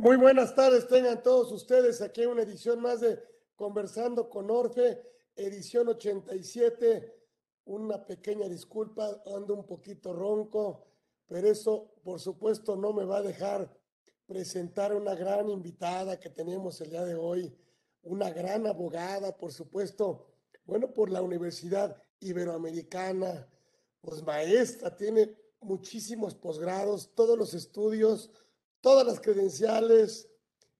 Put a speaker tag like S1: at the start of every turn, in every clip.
S1: Muy buenas tardes, tengan todos ustedes aquí una edición más de Conversando con Orfe, edición 87. Una pequeña disculpa, ando un poquito ronco, pero eso por supuesto no me va a dejar presentar una gran invitada que tenemos el día de hoy, una gran abogada, por supuesto, bueno, por la Universidad Iberoamericana, pues maestra, tiene muchísimos posgrados, todos los estudios todas las credenciales,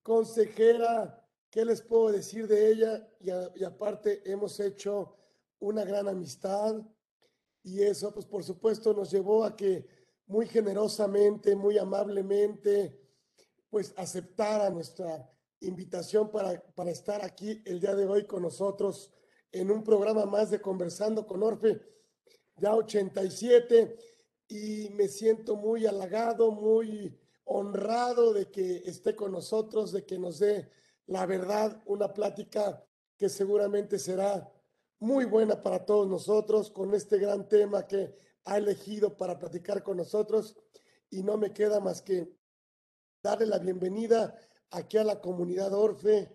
S1: consejera, ¿qué les puedo decir de ella? Y, aparte hemos hecho una gran amistad y eso, pues por supuesto, nos llevó a que muy generosamente, muy amablemente, pues aceptara nuestra invitación para, para estar aquí el día de hoy con nosotros en un programa más de Conversando con Orfe, ya 87, y me siento muy halagado, muy honrado de que esté con nosotros, de que nos dé la verdad, una plática que seguramente será muy buena para todos nosotros con este gran tema que ha elegido para platicar con nosotros. Y no me queda más que darle la bienvenida aquí a la comunidad Orfe,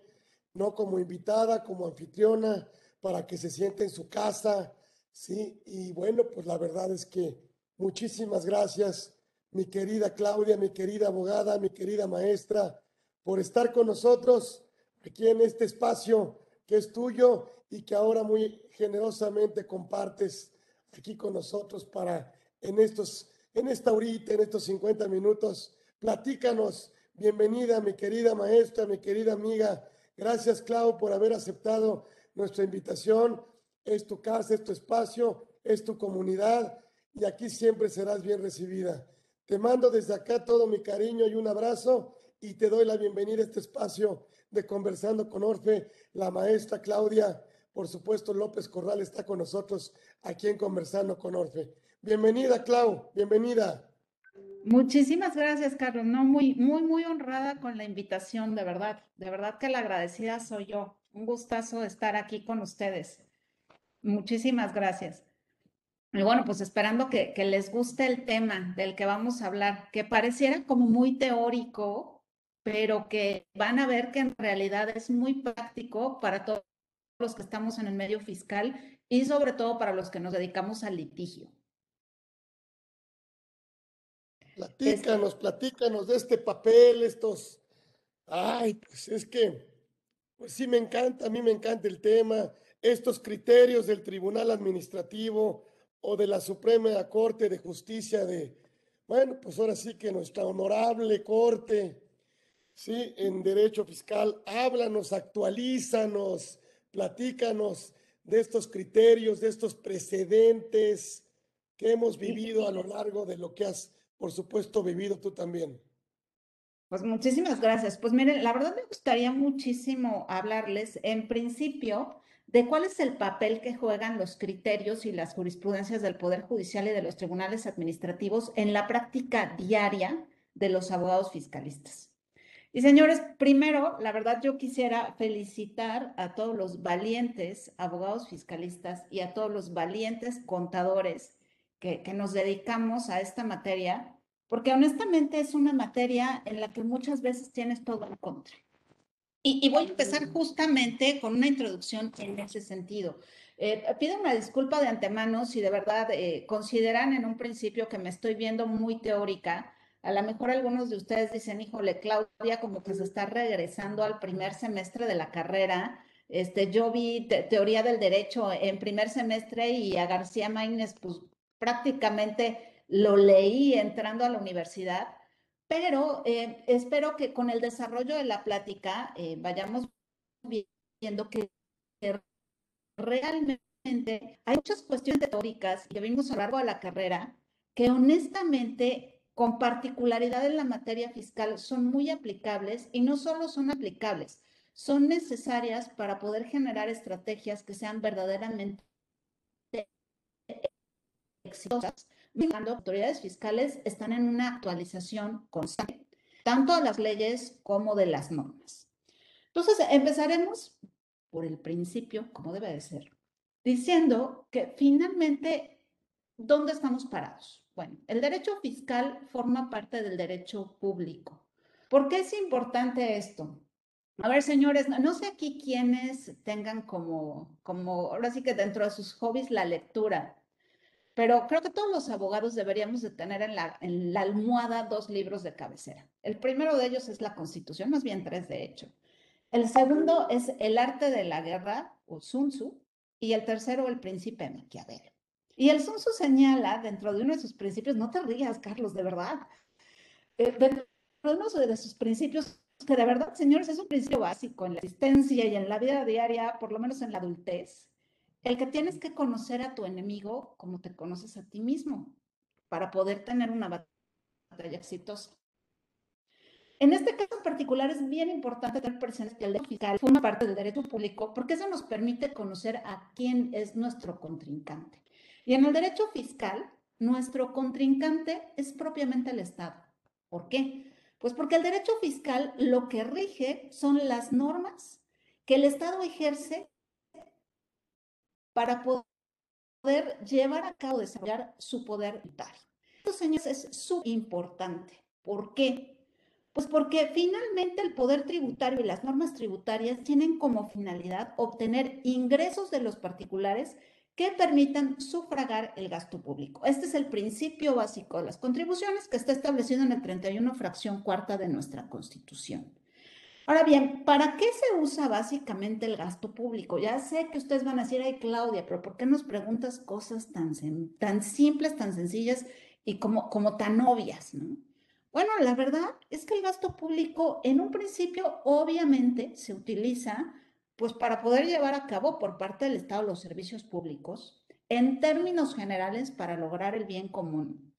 S1: no como invitada, como anfitriona, para que se siente en su casa. Sí, y bueno, pues la verdad es que muchísimas gracias mi querida Claudia, mi querida abogada, mi querida maestra, por estar con nosotros aquí en este espacio que es tuyo y que ahora muy generosamente compartes aquí con nosotros para en estos, en esta horita, en estos 50 minutos. Platícanos. Bienvenida, mi querida maestra, mi querida amiga. Gracias, Clau, por haber aceptado nuestra invitación. Es tu casa, es tu espacio, es tu comunidad y aquí siempre serás bien recibida. Te mando desde acá todo mi cariño y un abrazo y te doy la bienvenida a este espacio de Conversando con Orfe. La maestra Claudia, por supuesto, López Corral está con nosotros aquí en Conversando con Orfe. Bienvenida, Clau, bienvenida.
S2: Muchísimas gracias, Carlos. No, muy, muy, muy honrada con la invitación, de verdad. De verdad que la agradecida soy yo. Un gustazo estar aquí con ustedes. Muchísimas gracias. Y bueno, pues esperando que, les guste el tema del que vamos a hablar, que pareciera como muy teórico, pero que van a ver que en realidad es muy práctico para todos los que estamos en el medio fiscal y sobre todo para los que nos dedicamos al litigio.
S1: Platícanos, platícanos de este papel, estos... Ay, pues es que, pues sí me encanta, a mí me encanta el tema, estos criterios del Tribunal Administrativo, o de la Suprema Corte de Justicia de, bueno, pues ahora sí que nuestra honorable Corte, sí, en derecho fiscal, háblanos, actualízanos, platícanos de estos criterios, de estos precedentes que hemos vivido a lo largo de lo que has, por supuesto, vivido tú también.
S2: Pues muchísimas gracias. Pues miren, la verdad me gustaría muchísimo hablarles en principio de cuál es el papel que juegan los criterios y las jurisprudencias del Poder Judicial y de los tribunales administrativos en la práctica diaria de los abogados fiscalistas. Y señores, primero, la verdad yo quisiera felicitar a todos los valientes abogados fiscalistas y a todos los valientes contadores que, nos dedicamos a esta materia, porque honestamente es una materia en la que muchas veces tienes todo en contra. Y, voy a empezar justamente con una introducción en ese sentido. Eh, pido una disculpa de antemano si de verdad eh, consideran en un principio que me estoy viendo muy teórica. A lo mejor algunos de ustedes dicen, híjole, Claudia, como que se está regresando al primer semestre de la carrera. Este, yo vi teoría del derecho en primer semestre y a García Maínez, pues prácticamente lo leí entrando a la universidad pero eh, espero que con el desarrollo de la plática eh, vayamos viendo que realmente hay muchas cuestiones teóricas que vimos a lo largo de la carrera que honestamente con particularidad en la materia fiscal son muy aplicables y no solo son aplicables, son necesarias para poder generar estrategias que sean verdaderamente exitosas cuando autoridades fiscales están en una actualización constante, tanto de las leyes como de las normas. Entonces, empezaremos por el principio, como debe de ser, diciendo que finalmente, ¿dónde estamos parados? Bueno, el derecho fiscal forma parte del derecho público. ¿Por qué es importante esto? A ver, señores, no, sé aquí quiénes tengan como, como, ahora sí que dentro de sus hobbies la lectura, pero creo que todos los abogados deberíamos de tener en la, en la almohada dos libros de cabecera. El primero de ellos es la Constitución, más bien tres de hecho. El segundo es El arte de la guerra, o Sun Tzu, y el tercero, El príncipe Maquiavelo. Y el Sun Tzu señala dentro de uno de sus principios, no te rías, Carlos, de verdad, eh, dentro de uno de sus principios que de verdad, señores, es un principio básico en la existencia y en la vida diaria, por lo menos en la adultez, el que tienes que conocer a tu enemigo como te conoces a ti mismo para poder tener una batalla exitosa. En este caso en particular es bien importante tener presente que el derecho fiscal forma parte del derecho público porque eso nos permite conocer a quién es nuestro contrincante. Y en el derecho fiscal, nuestro contrincante es propiamente el Estado. ¿Por qué? Pues porque el derecho fiscal lo que rige son las normas que el Estado ejerce para poder llevar a cabo, desarrollar su poder tributario. Esto, señores, es súper importante. ¿Por qué? Pues porque finalmente el poder tributario y las normas tributarias tienen como finalidad obtener ingresos de los particulares que permitan sufragar el gasto público. Este es el principio básico de las contribuciones que está establecido en el 31 fracción cuarta de nuestra Constitución. Ahora bien, ¿para qué se usa básicamente el gasto público? Ya sé que ustedes van a decir, ay Claudia, pero ¿por qué nos preguntas cosas tan, tan simples, tan sencillas y como, como tan obvias? ¿no? Bueno, la verdad es que el gasto público en un principio obviamente se utiliza pues para poder llevar a cabo por parte del Estado los servicios públicos, en términos generales, para lograr el bien común,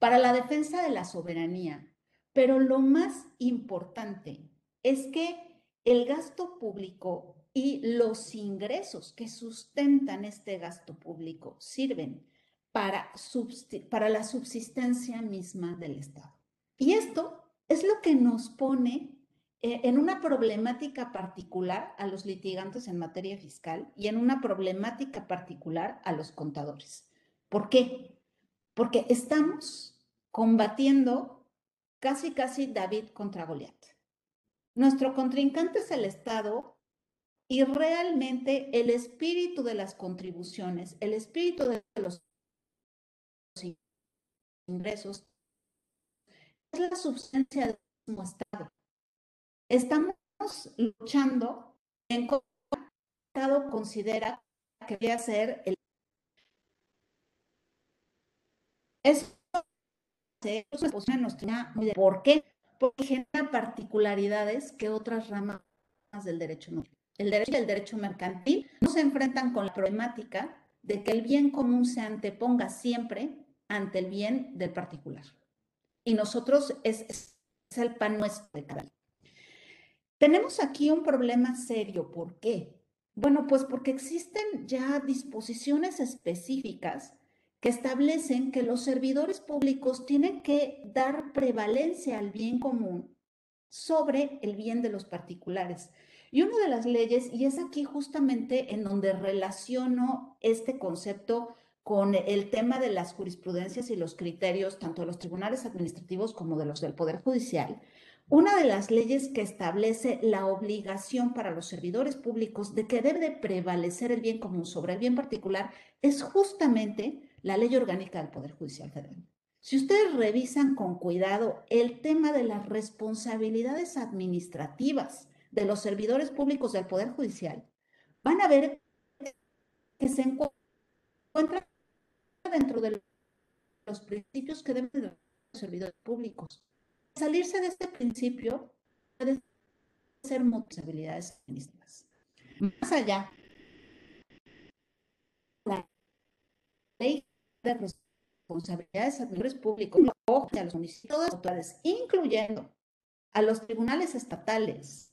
S2: para la defensa de la soberanía. Pero lo más importante es que el gasto público y los ingresos que sustentan este gasto público sirven para, para la subsistencia misma del Estado. Y esto es lo que nos pone eh, en una problemática particular a los litigantes en materia fiscal y en una problemática particular a los contadores. ¿Por qué? Porque estamos combatiendo casi, casi David contra Goliat. Nuestro contrincante es el Estado y realmente el espíritu de las contribuciones, el espíritu de los ingresos, es la substancia del mismo Estado. Estamos luchando en cómo el Estado considera que debe ser el. Eso se posiciona nuestra ¿Por qué? Porque genera particularidades que otras ramas del derecho no. El derecho y el derecho mercantil no se enfrentan con la problemática de que el bien común se anteponga siempre ante el bien del particular. Y nosotros es, es el pan nuestro de cada. Tenemos aquí un problema serio. ¿Por qué? Bueno, pues porque existen ya disposiciones específicas que establecen que los servidores públicos tienen que dar prevalencia al bien común sobre el bien de los particulares. Y una de las leyes, y es aquí justamente en donde relaciono este concepto con el tema de las jurisprudencias y los criterios tanto de los tribunales administrativos como de los del Poder Judicial, una de las leyes que establece la obligación para los servidores públicos de que debe de prevalecer el bien común sobre el bien particular es justamente la ley orgánica del Poder Judicial Federal. Si ustedes revisan con cuidado el tema de las responsabilidades administrativas de los servidores públicos del Poder Judicial, van a ver que se encuentra dentro de los principios que deben de los servidores públicos salirse de este principio puede ser responsabilidades feministas. Más allá, la ley de responsabilidades administrativas públicos a los municipios autoridades, incluyendo a los tribunales estatales,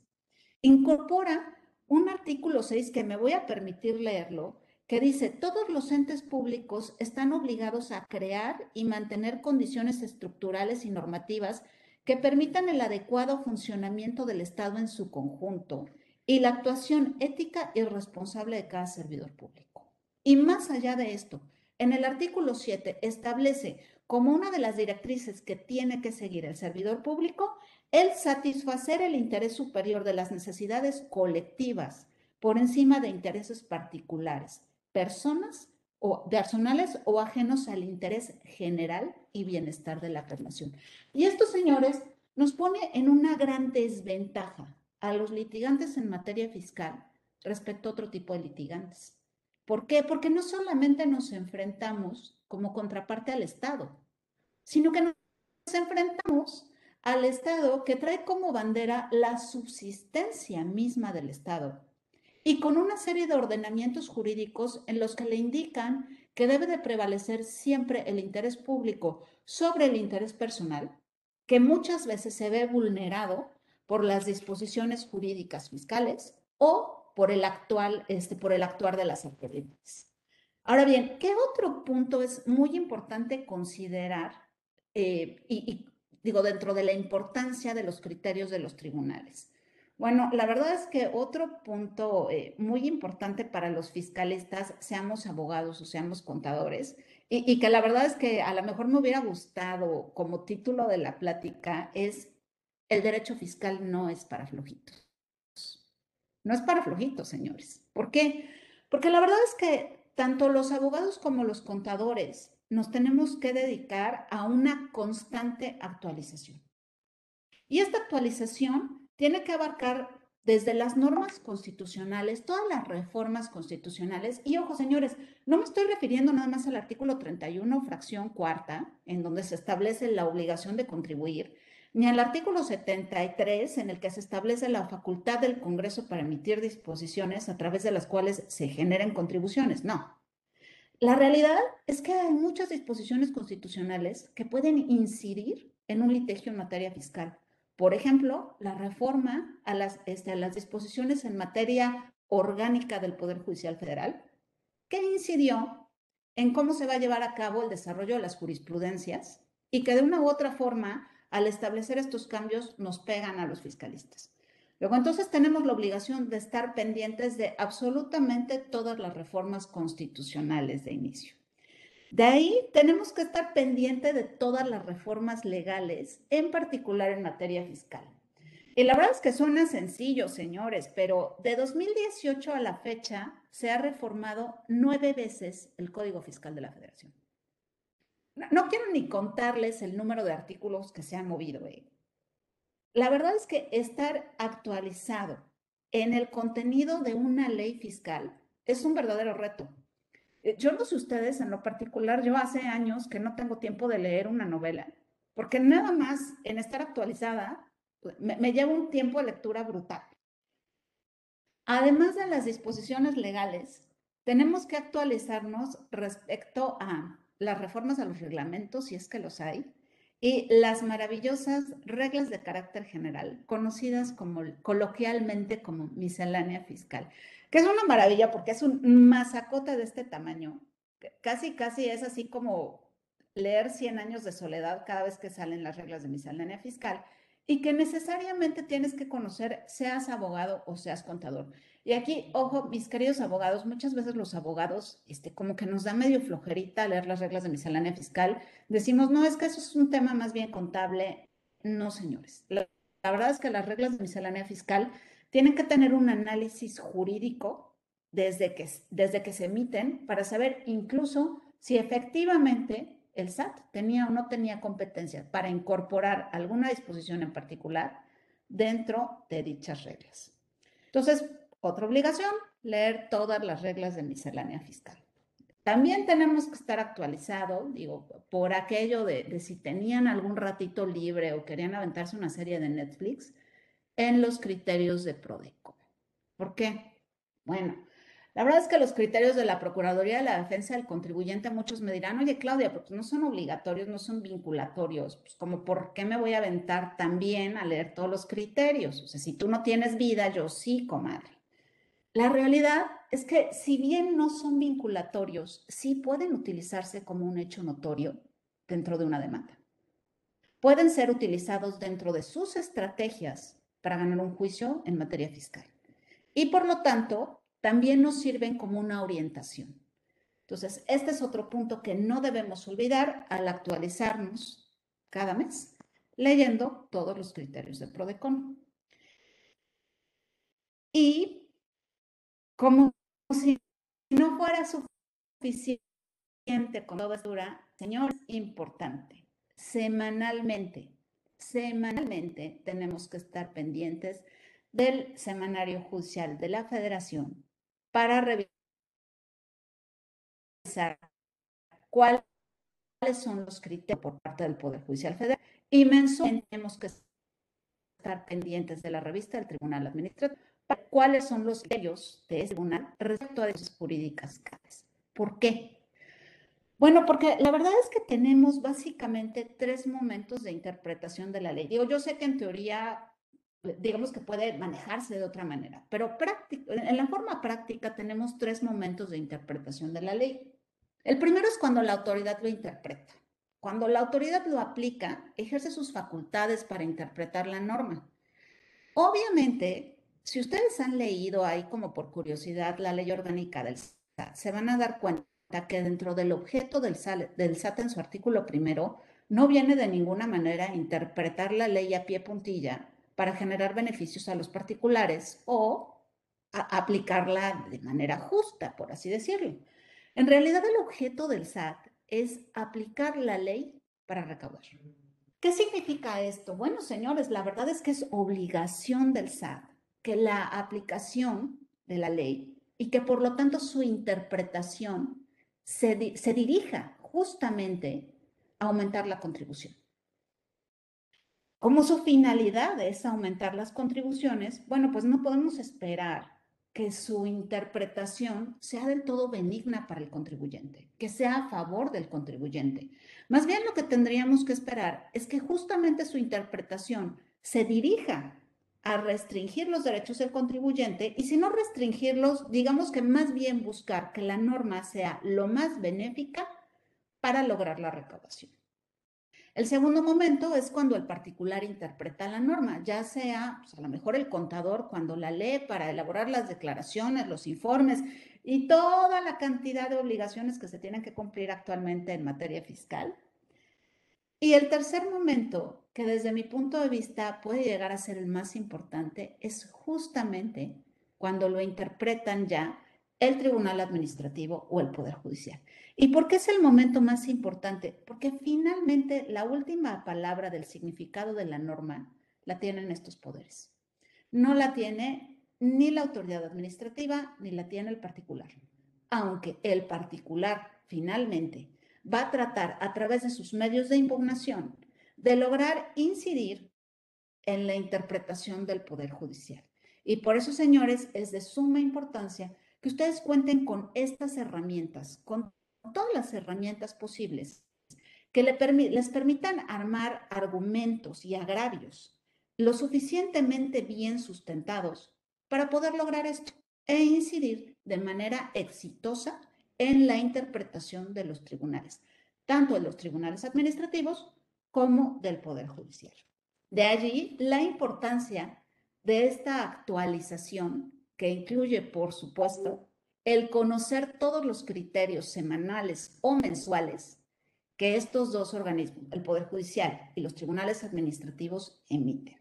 S2: incorpora un artículo 6 que me voy a permitir leerlo, que dice, todos los entes públicos están obligados a crear y mantener condiciones estructurales y normativas que permitan el adecuado funcionamiento del Estado en su conjunto y la actuación ética y responsable de cada servidor público. Y más allá de esto, en el artículo 7 establece como una de las directrices que tiene que seguir el servidor público el satisfacer el interés superior de las necesidades colectivas por encima de intereses particulares, personas o personales o ajenos al interés general y bienestar de la población. Y esto, señores, nos pone en una gran desventaja a los litigantes en materia fiscal respecto a otro tipo de litigantes. ¿Por qué? Porque no solamente nos enfrentamos como contraparte al Estado, sino que nos enfrentamos al Estado que trae como bandera la subsistencia misma del Estado y con una serie de ordenamientos jurídicos en los que le indican que debe de prevalecer siempre el interés público sobre el interés personal, que muchas veces se ve vulnerado por las disposiciones jurídicas fiscales o por el actual, este, por el actuar de las autoridades. Ahora bien, ¿qué otro punto es muy importante considerar eh, y, digo, dentro de la importancia de los criterios de los tribunales. Bueno, la verdad es que otro punto eh, muy importante para los fiscalistas, seamos abogados o seamos contadores, y, y, que la verdad es que a lo mejor me hubiera gustado como título de la plática, es el derecho fiscal no es para flojitos. No es para flojitos, señores. ¿Por qué? Porque la verdad es que tanto los abogados como los contadores nos tenemos que dedicar a una constante actualización. Y esta actualización tiene que abarcar desde las normas constitucionales, todas las reformas constitucionales. Y ojo, señores, no me estoy refiriendo nada más al artículo 31, fracción cuarta, en donde se establece la obligación de contribuir, ni al artículo 73, en el que se establece la facultad del Congreso para emitir disposiciones a través de las cuales se generen contribuciones. No, la realidad es que hay muchas disposiciones constitucionales que pueden incidir en un litigio en materia fiscal. Por ejemplo, la reforma a las, este, a las disposiciones en materia orgánica del Poder Judicial Federal, que incidió en cómo se va a llevar a cabo el desarrollo de las jurisprudencias y que de una u otra forma, al establecer estos cambios, nos pegan a los fiscalistas. Luego, entonces tenemos la obligación de estar pendientes de absolutamente todas las reformas constitucionales de inicio. De ahí tenemos que estar pendientes de todas las reformas legales, en particular en materia fiscal. Y la verdad es que suena sencillo, señores, pero de 2018 a la fecha se ha reformado nueve veces el Código Fiscal de la Federación. No, quiero ni contarles el número de artículos que se han movido. ¿eh? La verdad es que estar actualizado en el contenido de una ley fiscal es un verdadero reto. Eh, yo no sé ustedes, en lo particular, yo hace años que no tengo tiempo de leer una novela, porque nada más en estar actualizada me, me lleva un tiempo de lectura brutal. Además de las disposiciones legales, tenemos que actualizarnos respecto a las reformas a los reglamentos, si es que los hay, y las maravillosas reglas de carácter general, conocidas como coloquialmente como miscelánea fiscal, que es una maravilla porque es un masacote de este tamaño. Casi, casi es así como leer 100 años de soledad cada vez que salen las reglas de miscelánea fiscal y que necesariamente tienes que conocer, seas abogado o seas contador. Y aquí, ojo, mis queridos abogados, muchas veces los abogados, este, como que nos da medio flojerita leer las reglas de miscelánea fiscal. Decimos, no, es que eso es un tema más bien contable. No, señores. La, la verdad es que las reglas de miscelánea fiscal tienen que tener un análisis jurídico desde que, desde que se emiten para saber incluso si efectivamente el SAT tenía o no tenía competencia para incorporar alguna disposición en particular dentro de dichas reglas. Entonces, otra obligación, leer todas las reglas de miscelánea fiscal. También tenemos que estar actualizado, digo, por aquello de, de, si tenían algún ratito libre o querían aventarse una serie de Netflix, en los criterios de Prodeco. ¿Por qué? Bueno, la verdad es que los criterios de la Procuraduría de la Defensa del Contribuyente, muchos me dirán, oye Claudia, pues no son obligatorios, no son vinculatorios, pues como por qué me voy a aventar también a leer todos los criterios. O sea, si tú no tienes vida, yo sí, comadre. La realidad es que si bien no son vinculatorios, sí pueden utilizarse como un hecho notorio dentro de una demanda. Pueden ser utilizados dentro de sus estrategias para ganar un juicio en materia fiscal. Y por lo tanto, también nos sirven como una orientación. Entonces, este es otro punto que no debemos olvidar al actualizarnos cada mes leyendo todos los criterios de PRODECON. Y como si no fuera suficiente con toda dura, señor, importante, semanalmente, semanalmente tenemos que estar pendientes del semanario judicial de la federación para revisar cuáles son los criterios por parte del Poder Judicial Federal y mensualmente tenemos que estar pendientes de la revista del Tribunal Administrativo cuáles son los criterios de ese tribunal respecto a esas jurídicas. ¿Por qué? Bueno, porque la verdad es que tenemos básicamente tres momentos de interpretación de la ley. Digo, yo sé que en teoría, digamos que puede manejarse de otra manera, pero en la forma práctica tenemos tres momentos de interpretación de la ley. El primero es cuando la autoridad lo interpreta. Cuando la autoridad lo aplica, ejerce sus facultades para interpretar la norma. Obviamente, si ustedes han leído ahí como por curiosidad la ley orgánica del SAT, se van a dar cuenta que dentro del objeto del, SAT en su artículo primero no viene de ninguna manera a interpretar la ley a pie puntilla para generar beneficios a los particulares o aplicarla de manera justa, por así decirlo. En realidad el objeto del SAT es aplicar la ley para recaudar. ¿Qué significa esto? Bueno, señores, la verdad es que es obligación del SAT que la aplicación de la ley y que por lo tanto su interpretación se, dirija justamente a aumentar la contribución. Como su finalidad es aumentar las contribuciones, bueno, pues no podemos esperar que su interpretación sea del todo benigna para el contribuyente, que sea a favor del contribuyente. Más bien lo que tendríamos que esperar es que justamente su interpretación se dirija a restringir los derechos del contribuyente y si no restringirlos, digamos que más bien buscar que la norma sea lo más benéfica para lograr la recaudación. El segundo momento es cuando el particular interpreta la norma, ya sea pues, a lo mejor el contador cuando la lee para elaborar las declaraciones, los informes y toda la cantidad de obligaciones que se tienen que cumplir actualmente en materia fiscal. Y el tercer momento que desde mi punto de vista puede llegar a ser el más importante es justamente cuando lo interpretan ya el Tribunal Administrativo o el Poder Judicial. ¿Y por qué es el momento más importante? Porque finalmente la última palabra del significado de la norma la tienen estos poderes. No la tiene ni la autoridad administrativa ni la tiene el particular. Aunque el particular finalmente va a tratar a través de sus medios de impugnación de lograr incidir en la interpretación del Poder Judicial. Y por eso, señores, es de suma importancia que ustedes cuenten con estas herramientas, con todas las herramientas posibles que les permitan armar argumentos y agravios lo suficientemente bien sustentados para poder lograr esto e incidir de manera exitosa en la interpretación de los tribunales, tanto de los tribunales administrativos como del Poder Judicial. De allí la importancia de esta actualización que incluye, por supuesto, el conocer todos los criterios semanales o mensuales que estos dos organismos, el Poder Judicial y los tribunales administrativos, emiten.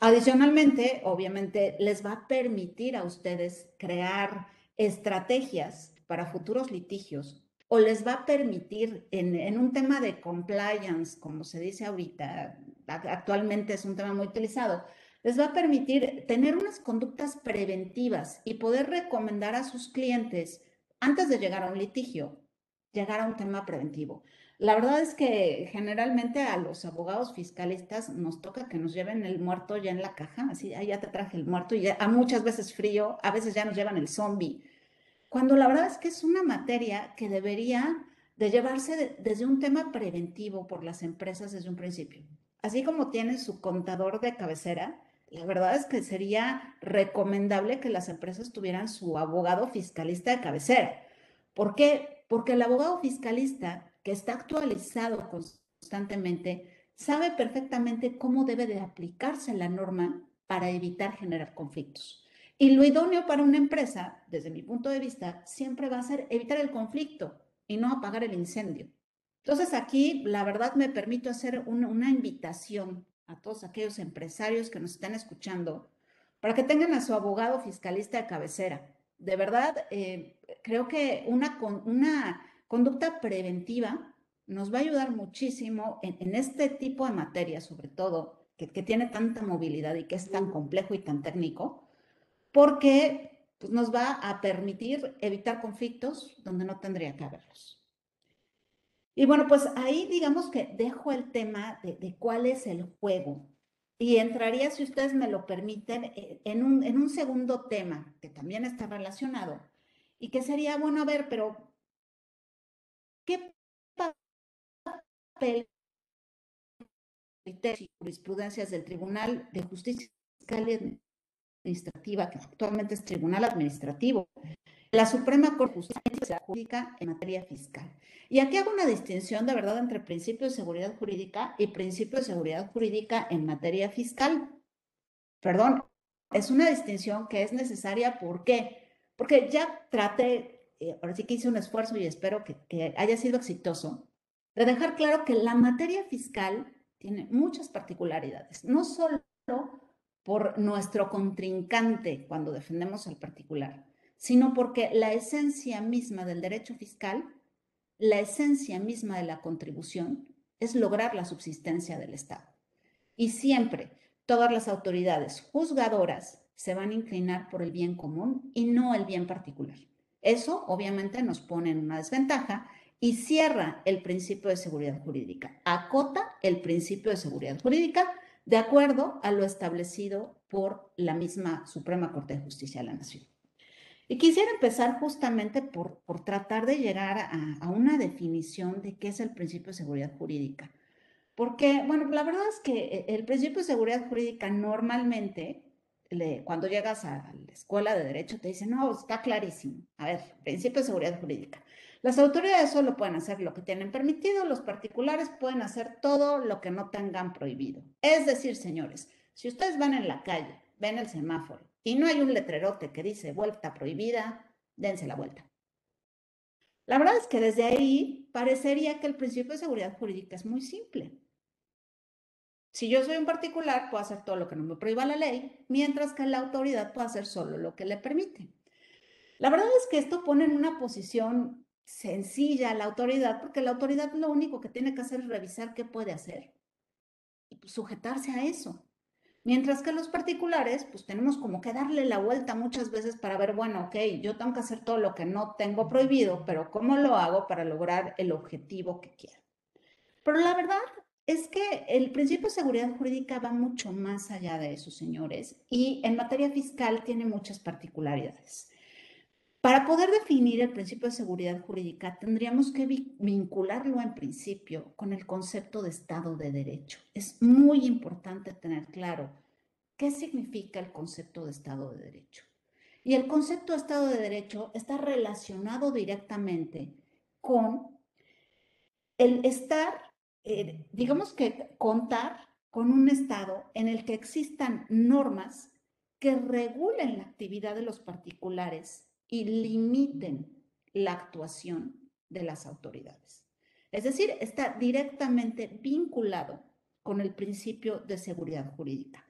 S2: Adicionalmente, obviamente, les va a permitir a ustedes crear estrategias para futuros litigios o les va a permitir en, un tema de compliance, como se dice ahorita, actualmente es un tema muy utilizado, les va a permitir tener unas conductas preventivas y poder recomendar a sus clientes, antes de llegar a un litigio, llegar a un tema preventivo. La verdad es que generalmente a los abogados fiscalistas nos toca que nos lleven el muerto ya en la caja, así, ya te traje el muerto y a muchas veces frío, a veces ya nos llevan el zombie cuando la verdad es que es una materia que debería de llevarse desde un tema preventivo por las empresas desde un principio. Así como tiene su contador de cabecera, la verdad es que sería recomendable que las empresas tuvieran su abogado fiscalista de cabecera. ¿Por qué? Porque el abogado fiscalista que está actualizado constantemente sabe perfectamente cómo debe de aplicarse la norma para evitar generar conflictos. Y lo idóneo para una empresa, desde mi punto de vista, siempre va a ser evitar el conflicto y no apagar el incendio. Entonces aquí, la verdad, me permito hacer una, invitación a todos aquellos empresarios que nos están escuchando para que tengan a su abogado fiscalista de cabecera. De verdad, eh, creo que una, una conducta preventiva nos va a ayudar muchísimo en, este tipo de materia, sobre todo, que, tiene tanta movilidad y que es tan complejo y tan técnico, porque pues, nos va a permitir evitar conflictos donde no tendría que haberlos. Y bueno, pues ahí digamos que dejo el tema de, cuál es el juego y entraría, si ustedes me lo permiten, eh, en un, en un segundo tema que también está relacionado y que sería, bueno, a ver, pero ¿qué papel y jurisprudencias del Tribunal de Justicia Fiscal Administrativa, que actualmente es Tribunal Administrativo, la Suprema Corte de Justicia Jurídica en materia fiscal. Y aquí hago una distinción de verdad entre principio de seguridad jurídica y principio de seguridad jurídica en materia fiscal. Perdón, es una distinción que es necesaria. ¿Por qué? Porque ya traté, eh, ahora sí que hice un esfuerzo y espero que, que haya sido exitoso, de dejar claro que la materia fiscal tiene muchas particularidades, no solo por nuestro contrincante cuando defendemos al particular, sino porque la esencia misma del derecho fiscal, la esencia misma de la contribución, es lograr la subsistencia del Estado. Y siempre todas las autoridades juzgadoras se van a inclinar por el bien común y no el bien particular. Eso obviamente nos pone en una desventaja y cierra el principio de seguridad jurídica, acota el principio de seguridad jurídica de acuerdo a lo establecido por la misma Suprema Corte de Justicia de la Nación. Y quisiera empezar justamente por, por tratar de llegar a, una definición de qué es el principio de seguridad jurídica. Porque, bueno, la verdad es que el principio de seguridad jurídica normalmente, cuando llegas a la escuela de derecho, te dicen, no, está clarísimo. A ver, principio de seguridad jurídica. Las autoridades solo pueden hacer lo que tienen permitido, los particulares pueden hacer todo lo que no tengan prohibido. Es decir, señores, si ustedes van en la calle, ven el semáforo y no hay un letrerote que dice vuelta prohibida, dense la vuelta. La verdad es que desde ahí parecería que el principio de seguridad jurídica es muy simple. Si yo soy un particular, puedo hacer todo lo que no me prohíba la ley, mientras que la autoridad puede hacer solo lo que le permite. La verdad es que esto pone en una posición sencilla la autoridad, porque la autoridad lo único que tiene que hacer es revisar qué puede hacer y sujetarse a eso. Mientras que los particulares, pues tenemos como que darle la vuelta muchas veces para ver, bueno, ok, yo tengo que hacer todo lo que no tengo prohibido, pero ¿cómo lo hago para lograr el objetivo que quiero? Pero la verdad es que el principio de seguridad jurídica va mucho más allá de eso, señores, y en materia fiscal tiene muchas particularidades. Para poder definir el principio de seguridad jurídica, tendríamos que vincularlo en principio con el concepto de Estado de Derecho. Es muy importante tener claro qué significa el concepto de Estado de Derecho. Y el concepto de Estado de Derecho está relacionado directamente con el estar, eh, digamos que contar con un Estado en el que existan normas que regulen la actividad de los particulares y limiten la actuación de las autoridades. Es decir, está directamente vinculado con el principio de seguridad jurídica.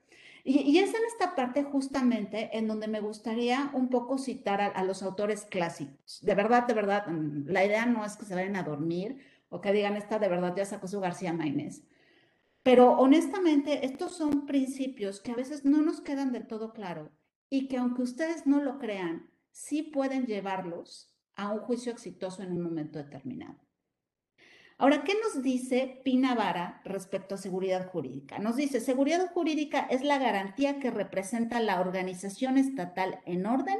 S2: Y, es en esta parte justamente en donde me gustaría un poco citar a, los autores clásicos. De verdad, de verdad, mm, la idea no es que se vayan a dormir o que digan, esta de verdad ya sacó su García Maínez. Pero honestamente, estos son principios que a veces no nos quedan del todo claro y que aunque ustedes no lo crean, sí pueden llevarlos a un juicio exitoso en un momento determinado. Ahora, ¿qué nos dice Pina Vara respecto a seguridad jurídica? Nos dice, seguridad jurídica es la garantía que representa la organización estatal en orden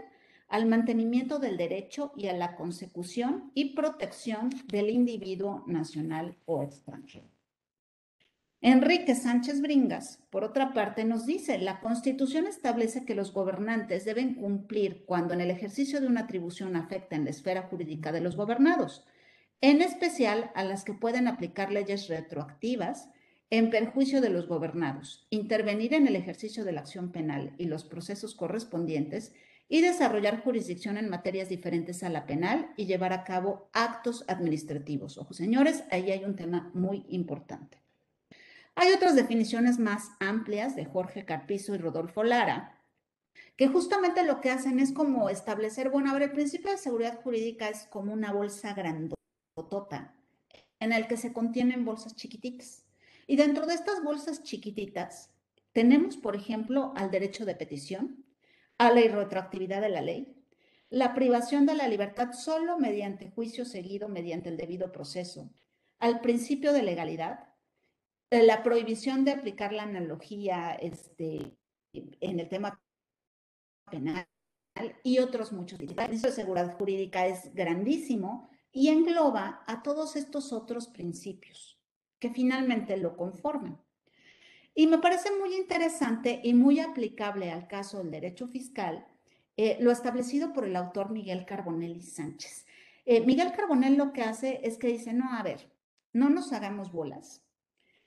S2: al mantenimiento del derecho y a la consecución y protección del individuo nacional o extranjero. Enrique Sánchez Bringas, por otra parte, nos dice, la Constitución establece que los gobernantes deben cumplir cuando en el ejercicio de una atribución afecta en la esfera jurídica de los gobernados, en especial a las que pueden aplicar leyes retroactivas en perjuicio de los gobernados, intervenir en el ejercicio de la acción penal y los procesos correspondientes y desarrollar jurisdicción en materias diferentes a la penal y llevar a cabo actos administrativos. Ojo, señores, ahí hay un tema muy importante. Hay otras definiciones más amplias de Jorge Carpizo y Rodolfo Lara, que justamente lo que hacen es como establecer, bueno, a el principio de seguridad jurídica es como una bolsa grandotota en el que se contienen bolsas chiquititas. Y dentro de estas bolsas chiquititas tenemos, por ejemplo, al derecho de petición, a la irretroactividad de la ley, la privación de la libertad solo mediante juicio seguido mediante el debido proceso, al principio de legalidad, la prohibición de aplicar la analogía este, en el tema penal y otros muchos. El principio de seguridad jurídica es grandísimo y engloba a todos estos otros principios que finalmente lo conforman. Y me parece muy interesante y muy aplicable al caso del derecho fiscal eh, lo establecido por el autor Miguel Carbonell y Sánchez. Eh, Miguel Carbonell lo que hace es que dice, no, a ver, no nos hagamos bolas.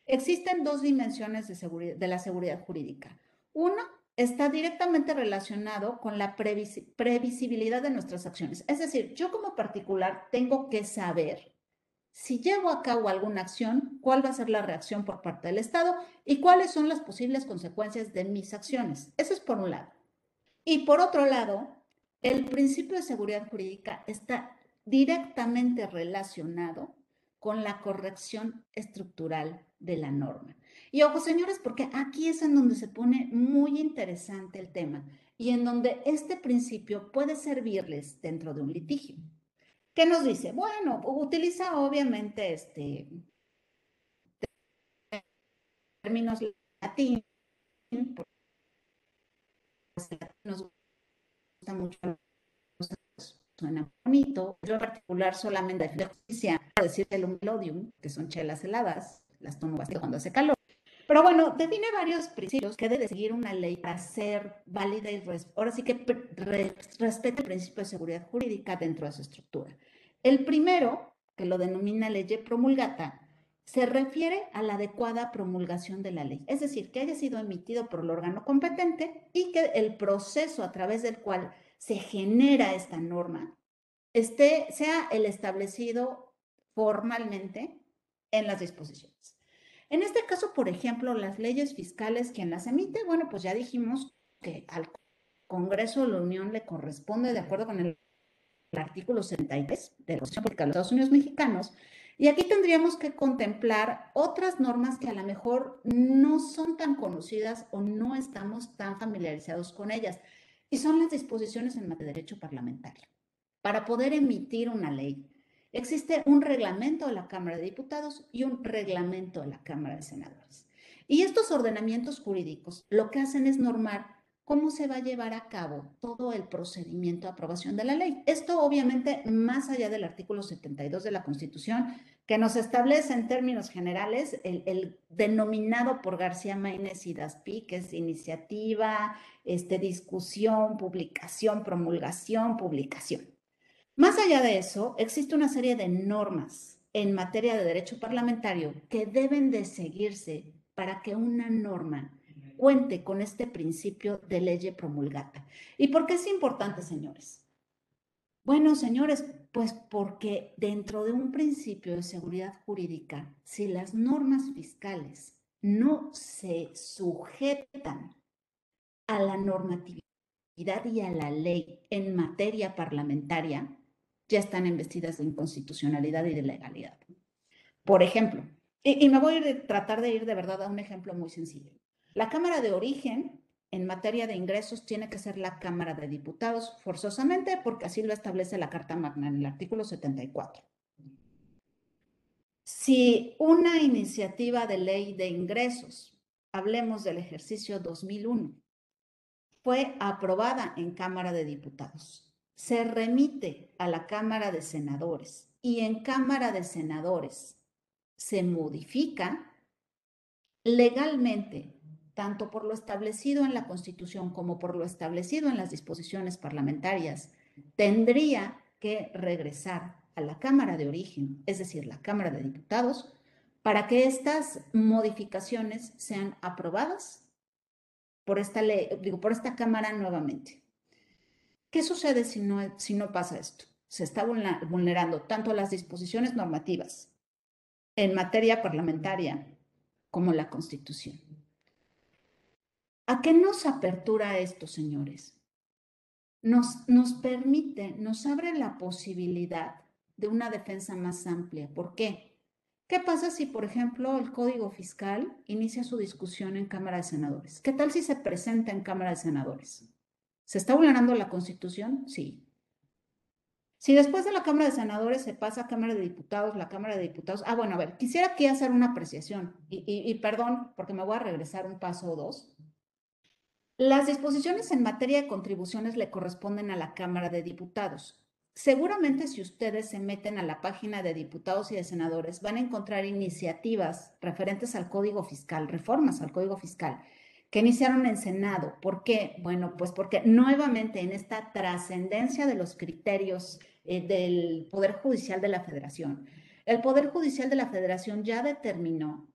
S2: Existen dos dimensiones de, la seguridad jurídica. Una está directamente relacionado con la previsibilidad de nuestras acciones. Es decir, yo como particular tengo que saber si llevo a cabo alguna acción, cuál va a ser la reacción por parte del Estado y cuáles son las posibles consecuencias de mis acciones. Eso es por un lado. Y por otro lado, el principio de seguridad jurídica está directamente relacionado con la corrección estructural de la norma. Y ojo, señores, porque aquí es en donde se pone muy interesante el tema y en donde este principio puede servirles dentro de un litigio. ¿Qué nos dice? Bueno, utiliza obviamente este términos latinos, nos gusta mucho, suena bonito. Yo en particular solamente de justicia, decir el melodium, que son chelas heladas, las bastante cuando hace calor. Pero bueno, define varios principios que debe seguir una ley para ser válida y ahora sí que respete el principio de seguridad jurídica dentro de su estructura. El primero, que lo denomina ley promulgata, se refiere a la adecuada promulgación de la ley, es decir, que haya sido emitido por el órgano competente y que el proceso a través del cual se genera esta norma esté, sea el establecido formalmente en las disposiciones. En este caso, por ejemplo, las leyes fiscales, quien las emite, bueno, pues ya dijimos que al Congreso de la Unión le corresponde, de acuerdo con el artículo 63 de la Constitución Política de los Estados Unidos Mexicanos. Y aquí tendríamos que contemplar otras normas que a lo mejor no son tan conocidas o no estamos tan familiarizados con ellas. Y son las disposiciones en materia de derecho parlamentario. Para poder emitir una ley, existe un reglamento de la Cámara de Diputados y un reglamento de la Cámara de Senadores. Y estos ordenamientos jurídicos lo que hacen es normar cómo se va a llevar a cabo todo el procedimiento de aprobación de la ley. Esto obviamente más allá del artículo 72 de la Constitución, que nos establece en términos generales el, denominado por García Maínez y Daspi, que es iniciativa, este, discusión, publicación, promulgación, publicación. Más allá de eso, existe una serie de normas en materia de derecho parlamentario que deben de seguirse para que una norma cuente con este principio de ley promulgata. ¿Y por qué es importante, señores? Bueno, señores, pues porque dentro de un principio de seguridad jurídica, si las normas fiscales no se sujetan a la normatividad y a la ley en materia parlamentaria, ya están investidas de inconstitucionalidad y de legalidad. Por ejemplo, y, me voy a tratar de ir de verdad a un ejemplo muy sencillo. La Cámara de Origen en materia de ingresos tiene que ser la Cámara de Diputados forzosamente porque así lo establece la Carta Magna en el artículo 74. Si una iniciativa de ley de ingresos, hablemos del ejercicio 2001, fue aprobada en Cámara de Diputados, se remite a la Cámara de Senadores y en Cámara de Senadores se modifica, legalmente tanto por lo establecido en la Constitución como por lo establecido en las disposiciones parlamentarias, tendría que regresar a la Cámara de origen, es decir, la Cámara de Diputados, para que estas modificaciones sean aprobadas por esta ley, digo, por esta Cámara nuevamente. ¿Qué sucede si no, pasa esto? Se está vulnerando tanto las disposiciones normativas en materia parlamentaria como la Constitución. ¿A qué nos apertura esto, señores? Nos, nos permite, nos abre la posibilidad de una defensa más amplia. ¿Por qué? ¿Qué pasa si, por ejemplo, el Código Fiscal inicia su discusión en Cámara de Senadores? ¿Qué tal si se presenta en Cámara de Senadores? ¿Se está vulnerando la Constitución? Sí. Si después de la Cámara de Senadores se pasa a Cámara de Diputados, la Cámara de Diputados, ah, bueno, a ver, quisiera aquí hacer una apreciación y, y perdón porque me voy a regresar un paso o dos. Las disposiciones en materia de contribuciones le corresponden a la Cámara de Diputados. Seguramente si ustedes se meten a la página de diputados y de senadores, van a encontrar iniciativas referentes al Código Fiscal, reformas al Código Fiscal, que iniciaron en Senado. ¿Por qué? Bueno, pues porque nuevamente en esta trascendencia de los criterios eh, del Poder Judicial de la Federación, el Poder Judicial de la Federación ya determinó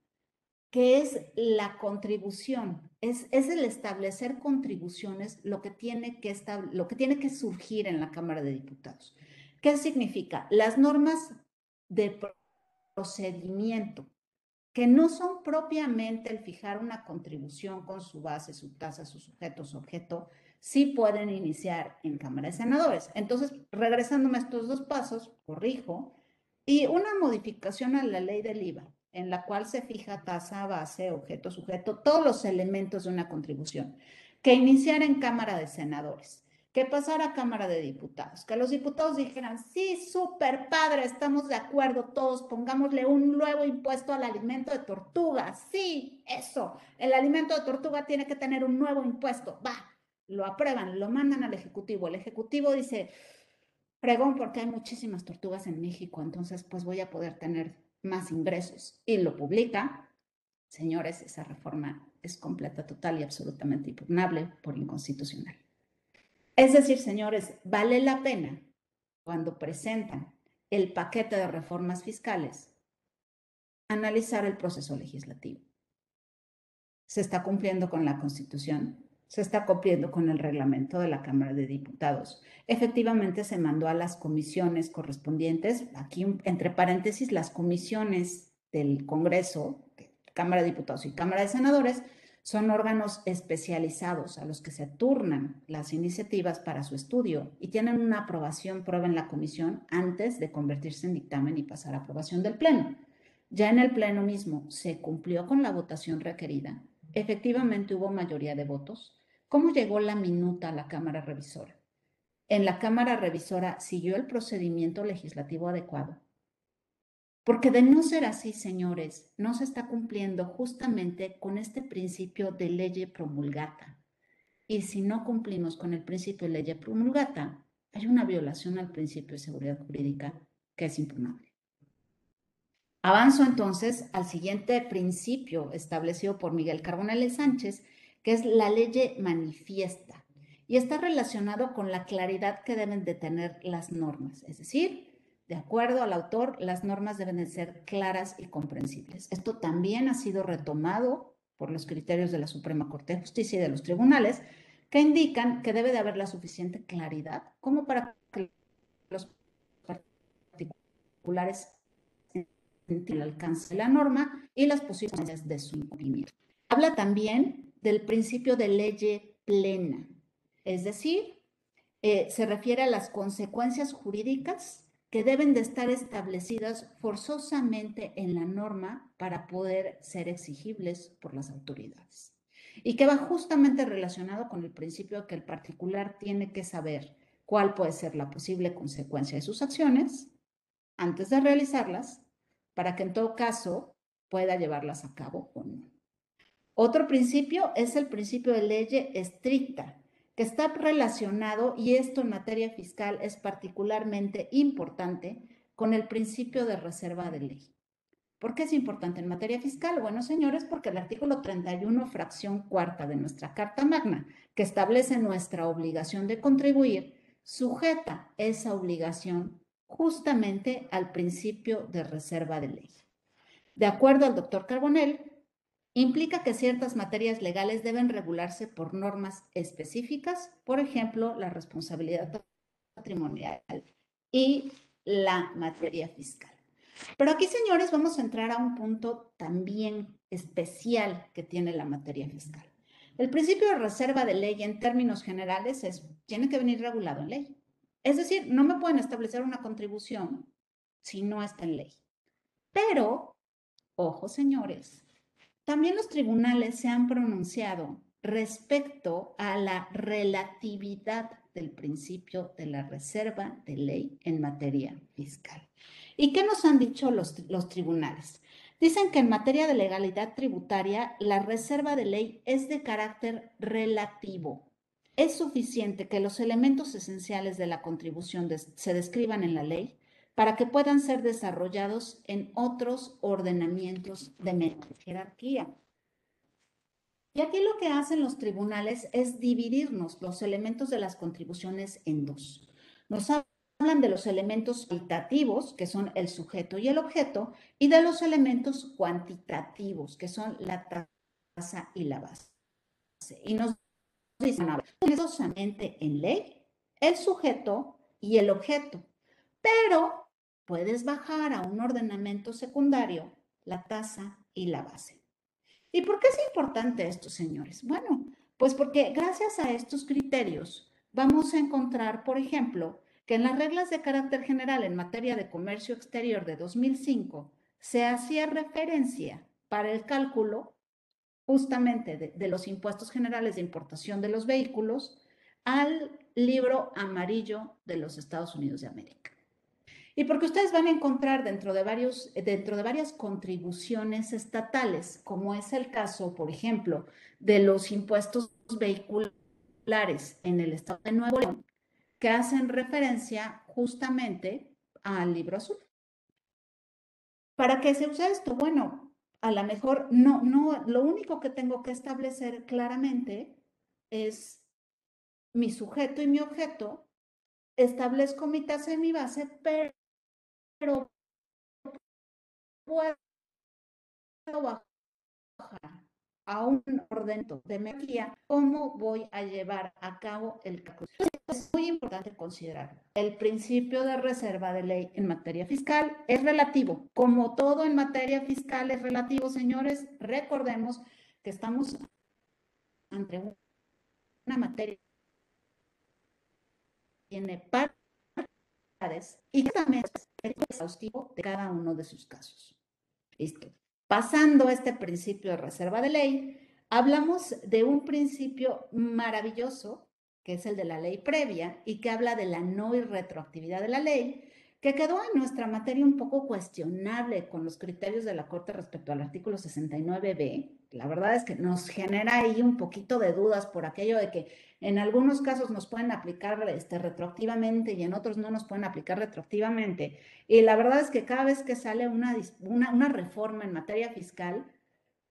S2: que es la contribución, es, es, el establecer contribuciones lo que, tiene que lo que tiene que surgir en la Cámara de Diputados. ¿Qué significa? Las normas de procedimiento, que no son propiamente el fijar una contribución con su base, su tasa, sus sujetos, su objeto, sí pueden iniciar en Cámara de Senadores. Entonces, regresándome a estos dos pasos, corrijo, y una modificación a la ley del IVA en la cual se fija tasa, base, objeto, sujeto, todos los elementos de una contribución, que iniciara en Cámara de Senadores, que pasara a Cámara de Diputados, que los diputados dijeran, sí, súper padre, estamos de acuerdo todos, pongámosle un nuevo impuesto al alimento de tortuga, sí, eso, el alimento de tortuga tiene que tener un nuevo impuesto, va, lo aprueban, lo mandan al Ejecutivo, el Ejecutivo dice, pregón porque hay muchísimas tortugas en México, entonces pues voy a poder tener más ingresos y lo publica, señores, esa reforma es completa, total y absolutamente impugnable por inconstitucional. Es decir, señores, vale la pena cuando presentan el paquete de reformas fiscales analizar el proceso legislativo. ¿Se está cumpliendo con la Constitución? se está cumpliendo con el reglamento de la Cámara de Diputados. Efectivamente, se mandó a las comisiones correspondientes, aquí entre paréntesis, las comisiones del Congreso, Cámara de Diputados y Cámara de Senadores, son órganos especializados a los que se turnan las iniciativas para su estudio y tienen una aprobación, prueba en la comisión antes de convertirse en dictamen y pasar a aprobación del Pleno. Ya en el Pleno mismo se cumplió con la votación requerida. Efectivamente hubo mayoría de votos ¿Cómo llegó la minuta a la Cámara Revisora? En la Cámara Revisora siguió el procedimiento legislativo adecuado. Porque de no ser así, señores, no se está cumpliendo justamente con este principio de ley promulgata. Y si no cumplimos con el principio de ley promulgata, hay una violación al principio de seguridad jurídica que es impugnable. Avanzo entonces al siguiente principio establecido por Miguel Carbonell Sánchez, que es la ley manifiesta y está relacionado con la claridad que deben de tener las normas, es decir, de acuerdo al autor, las normas deben de ser claras y comprensibles. Esto también ha sido retomado por los criterios de la Suprema Corte de Justicia y de los tribunales, que indican que debe de haber la suficiente claridad como para que los particulares el alcance de la norma y las posibilidades de su incumplimiento. Habla también del principio de ley plena, es decir, eh, se refiere a las consecuencias jurídicas que deben de estar establecidas forzosamente en la norma para poder ser exigibles por las autoridades. Y que va justamente relacionado con el principio de que el particular tiene que saber cuál puede ser la posible consecuencia de sus acciones antes de realizarlas, para que en todo caso pueda llevarlas a cabo o no. Otro principio es el principio de ley estricta, está relacionado, y esto en materia fiscal es particularmente importante, con el principio de reserva de ley. ¿Por qué es importante en materia fiscal? Bueno, señores, porque el artículo 31, fracción cuarta de nuestra Carta Magna, que establece nuestra obligación de contribuir, sujeta esa obligación justamente al principio de reserva de ley. De acuerdo al doctor Carbonell, implica que ciertas materias legales deben regularse por normas específicas, por ejemplo, la responsabilidad patrimonial y la materia fiscal. Pero aquí, señores, vamos a entrar a un punto también especial que tiene la materia fiscal. El principio de reserva de ley en términos generales es, tiene que venir regulado en ley. Es decir, no me pueden establecer una contribución si no está en ley. Pero, ojo señores, también los tribunales se han pronunciado respecto a la relatividad del principio de la reserva de ley en materia fiscal. ¿Y qué nos han dicho los, tribunales? Dicen que en materia de legalidad tributaria, la reserva de ley es de carácter relativo. Es suficiente que los elementos esenciales de la contribución se describan en la ley para que puedan ser desarrollados en otros ordenamientos de jerarquía. Y aquí lo que hacen los tribunales es dividirnos los elementos de las contribuciones en dos. Nos hablan de los elementos cualitativos, que son el sujeto y el objeto, y de los elementos cuantitativos, que son la tasa y la base. Y nos dicen en ley, el sujeto y el objeto, pero puedes bajar a un ordenamiento secundario la tasa y la base. ¿Y por qué es importante esto, señores? Bueno, pues porque gracias a estos criterios vamos a encontrar, por ejemplo, que en las reglas de carácter general en materia de comercio exterior de 2005 se hacía referencia para el cálculo justamente de, de, los impuestos generales de importación de los vehículos al libro amarillo de los Estados Unidos de América. Y porque ustedes van a encontrar dentro de, varios, dentro de varias contribuciones estatales, como es el caso, por ejemplo, de los impuestos vehiculares en el estado de Nuevo León, que hacen referencia justamente al libro azul. ¿Para qué se usa esto? Bueno, a lo mejor no, no, lo único que tengo que establecer claramente es mi sujeto y mi objeto, establezco mi tasa y mi base, pero puedo bajar a un orden de energía, cómo voy a llevar a cabo el cálculo. Es muy importante considerar. El principio de reserva de ley en materia fiscal es relativo. Como todo en materia fiscal es relativo, señores, recordemos que estamos ante una materia que tiene parte y también es exhaustivo de cada uno de sus casos. Listo. Pasando a este principio de reserva de ley, hablamos de un principio maravilloso, que es el de la ley previa, y que habla de la no irretroactividad de la ley, que quedó en nuestra materia un poco cuestionable con los criterios de la Corte respecto al artículo 69b. La verdad es que nos genera ahí un poquito de dudas por aquello de que en algunos casos nos pueden aplicar este, retroactivamente y en otros no nos pueden aplicar retroactivamente. Y la verdad es que cada vez que sale una, una, una reforma en materia fiscal,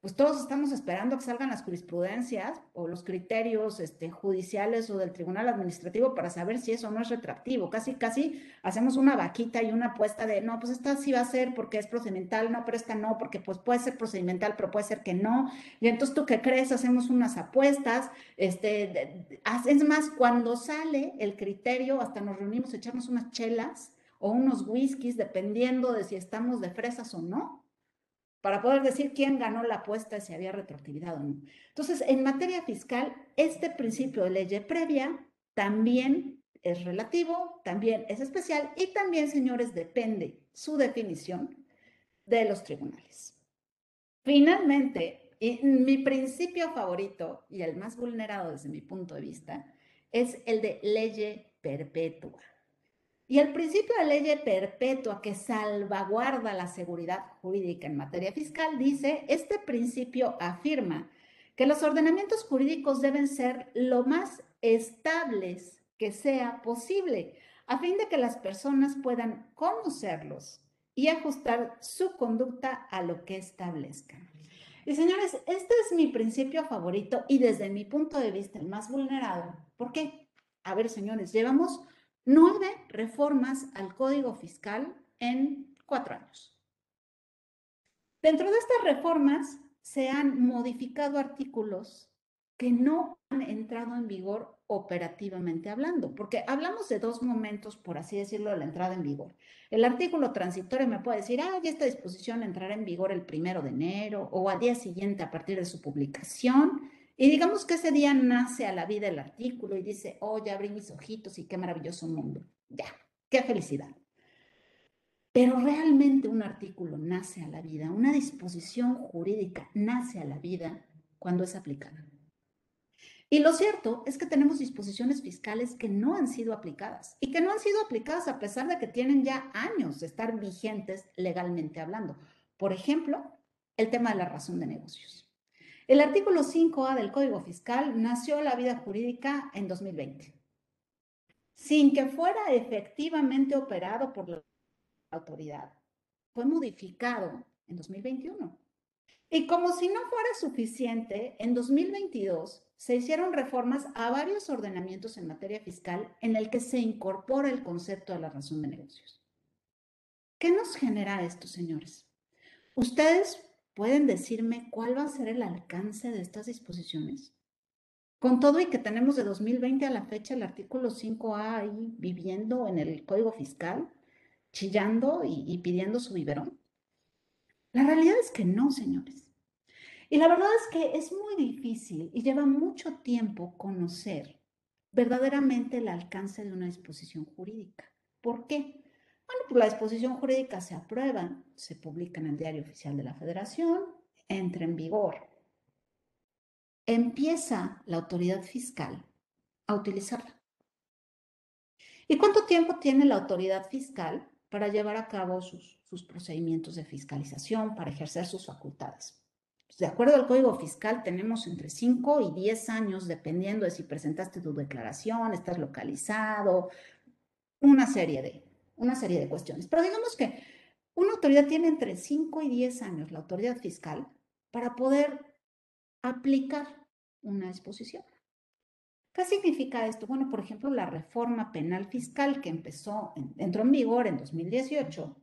S2: pues todos estamos esperando que salgan las jurisprudencias o los criterios este, judiciales o del tribunal administrativo para saber si eso no es retractivo. Casi, casi hacemos una vaquita y una apuesta de, no, pues esta sí va a ser porque es procedimental, no, pero esta no, porque pues puede ser procedimental, pero puede ser que no. Y entonces tú qué crees, hacemos unas apuestas. Este, es más, cuando sale el criterio, hasta nos reunimos, echamos unas chelas o unos whiskies, dependiendo de si estamos de fresas o no para poder decir quién ganó la apuesta si había retroactividad o no. Entonces, en materia fiscal, este principio de ley previa también es relativo, también es especial y también, señores, depende su definición de los tribunales. Finalmente, mi principio favorito y el más vulnerado desde mi punto de vista es el de ley perpetua. Y el principio de ley perpetua que salvaguarda la seguridad jurídica en materia fiscal dice, este principio afirma que los ordenamientos jurídicos deben ser lo más estables que sea posible, a fin de que las personas puedan conocerlos y ajustar su conducta a lo que establezcan. Y señores, este es mi principio favorito y desde mi punto de vista el más vulnerado. ¿Por qué? A ver, señores, llevamos nueve reformas al Código Fiscal en cuatro años. Dentro de estas reformas se han modificado artículos que no han entrado en vigor operativamente hablando, porque hablamos de dos momentos, por así decirlo, de la entrada en vigor. El artículo transitorio me puede decir, ah, ya esta disposición entrará en vigor el primero de enero o al día siguiente a partir de su publicación. Y digamos que ese día nace a la vida el artículo y dice, oh, ya abrí mis ojitos y qué maravilloso mundo. Ya, qué felicidad. Pero realmente un artículo nace a la vida, una disposición jurídica nace a la vida cuando es aplicada. Y lo cierto es que tenemos disposiciones fiscales que no han sido aplicadas y que no han sido aplicadas a pesar de que tienen ya años de estar vigentes legalmente hablando. Por ejemplo, el tema de la razón de negocios. El artículo 5A del Código Fiscal nació a la vida jurídica en 2020, sin que fuera efectivamente operado por la autoridad. Fue modificado en 2021. Y como si no fuera suficiente, en 2022 se hicieron reformas a varios ordenamientos en materia fiscal en el que se incorpora el concepto de la razón de negocios. ¿Qué nos genera esto, señores? Ustedes pueden decirme cuál va a ser el alcance de estas disposiciones. Con todo y que tenemos de 2020 a la fecha el artículo 5A ahí viviendo en el Código Fiscal, chillando y, y pidiendo su biberón. La realidad es que no, señores. Y la verdad es que es muy difícil y lleva mucho tiempo conocer verdaderamente el alcance de una disposición jurídica. ¿Por qué? Pues la disposición jurídica se aprueba, se publica en el Diario Oficial de la Federación, entra en vigor. Empieza la autoridad fiscal a utilizarla. ¿Y cuánto tiempo tiene la autoridad fiscal para llevar a cabo sus, procedimientos de fiscalización, para ejercer sus facultades? de acuerdo al Código Fiscal, tenemos entre 5 y 10 años, dependiendo de si presentaste tu declaración, estás localizado, una serie de, una serie de cuestiones. Pero digamos que una autoridad tiene entre 5 y 10 años, la autoridad fiscal, para poder aplicar una disposición. ¿Qué significa esto? Bueno, por ejemplo, la reforma penal fiscal que empezó, entró en vigor en 2018,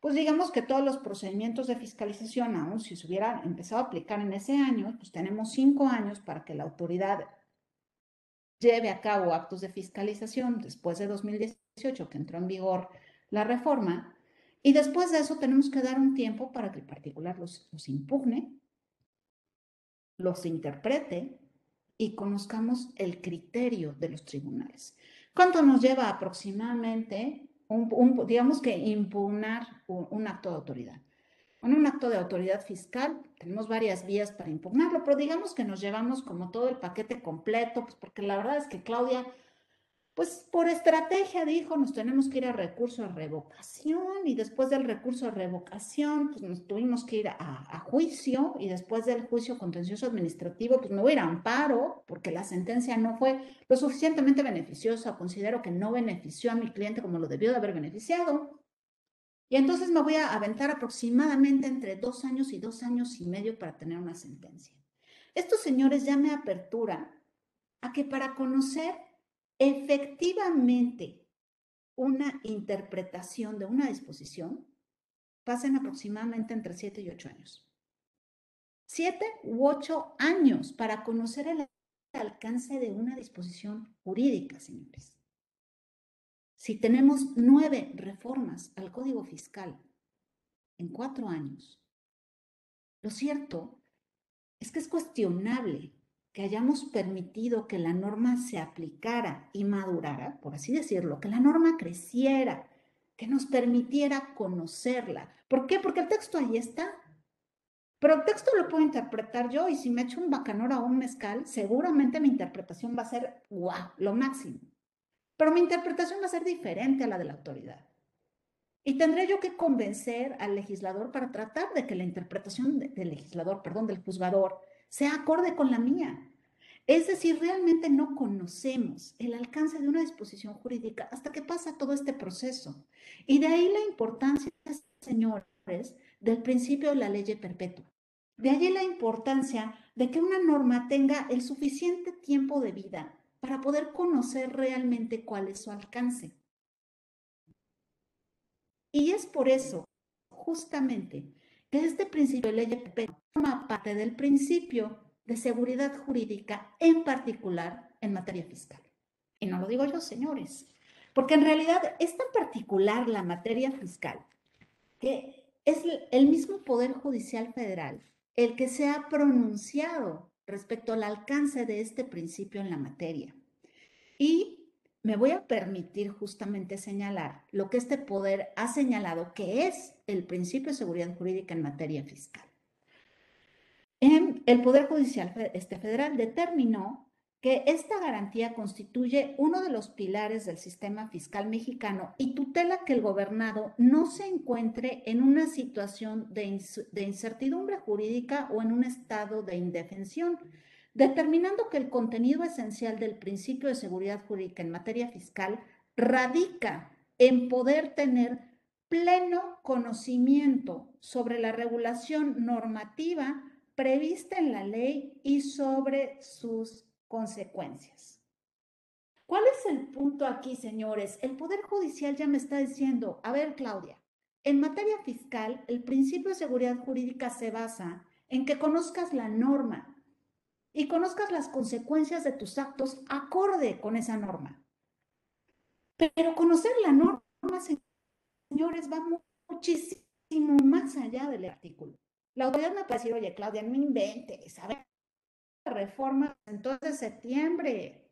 S2: pues digamos que todos los procedimientos de fiscalización, aún si se hubiera empezado a aplicar en ese año, pues tenemos cinco años para que la autoridad lleve a cabo actos de fiscalización después de 2018, que entró en vigor la reforma, y después de eso tenemos que dar un tiempo para que el particular los, los impugne, los interprete y conozcamos el criterio de los tribunales. ¿Cuánto nos lleva aproximadamente digamos que impugnar un, acto de autoridad. Con un acto de autoridad fiscal tenemos varias vías para impugnarlo, pero digamos que nos llevamos como todo el paquete completo, pues porque la verdad es que Claudia pues por estrategia dijo, nos tenemos que ir a recurso de revocación y después del recurso de revocación, pues nos tuvimos que ir a, juicio y después del juicio contencioso administrativo, pues me voy a ir a amparo porque la sentencia no fue lo suficientemente beneficiosa, considero que no benefició a mi cliente como lo debió de haber beneficiado. Y entonces me voy a aventar aproximadamente entre dos años y dos años y medio para tener una sentencia. Estos señores ya me apertura a que para conocer efectivamente una interpretación de una disposición pasen aproximadamente entre 7 y 8 años. 7 u 8 años para conocer el alcance de una disposición jurídica, señores. Si tenemos nueve reformas al Código Fiscal en cuatro años, lo cierto es que es cuestionable que hayamos permitido que la norma se aplicara y madurara, por así decirlo, que la norma creciera, que nos permitiera conocerla. ¿Por qué? Porque el texto ahí está. Pero el texto lo puedo interpretar yo y si me echo un bacanora o un mezcal, seguramente mi interpretación va a ser, guau, lo máximo. Pero mi interpretación va a ser diferente a la de la autoridad. Y tendré yo que convencer al legislador para tratar de que la interpretación del legislador, perdón, del juzgador, sea acorde con la mía. Es decir, realmente no conocemos el alcance de una disposición jurídica hasta que pasa todo este proceso. Y de ahí la importancia, señores, del principio de la ley perpetua. De ahí la importancia de que una norma tenga el suficiente tiempo de vida para poder conocer realmente cuál es su alcance. Y es por eso, justamente, este principio ley forma parte del principio de seguridad jurídica, en particular en materia fiscal. Y no lo digo yo, señores, porque en realidad es tan particular la materia fiscal que es el mismo Poder Judicial Federal el que se ha pronunciado respecto al alcance de este principio en la materia. Y me voy a permitir justamente señalar lo que este poder ha señalado que es el principio de seguridad jurídica en materia fiscal. el Poder Judicial este federal determinó que esta garantía constituye uno de los pilares del sistema fiscal mexicano y tutela que el gobernado no se encuentre en una situación de incertidumbre jurídica o en un estado de indefensión, determinando que el contenido esencial del principio de seguridad jurídica en materia fiscal radica en poder tener pleno conocimiento sobre la regulación normativa prevista en la ley y sobre sus consecuencias. ¿Cuál es el punto aquí, señores? El Poder Judicial ya me está diciendo, a ver, Claudia, en materia fiscal, el principio de seguridad jurídica se basa en que conozcas la norma y conozcas las consecuencias de tus actos acorde con esa norma. Pero conocer la norma, señores, va muchísimo más allá del artículo. La autoridad me puede decir, oye, Claudia, no inventes, a ver, reforma entonces septiembre.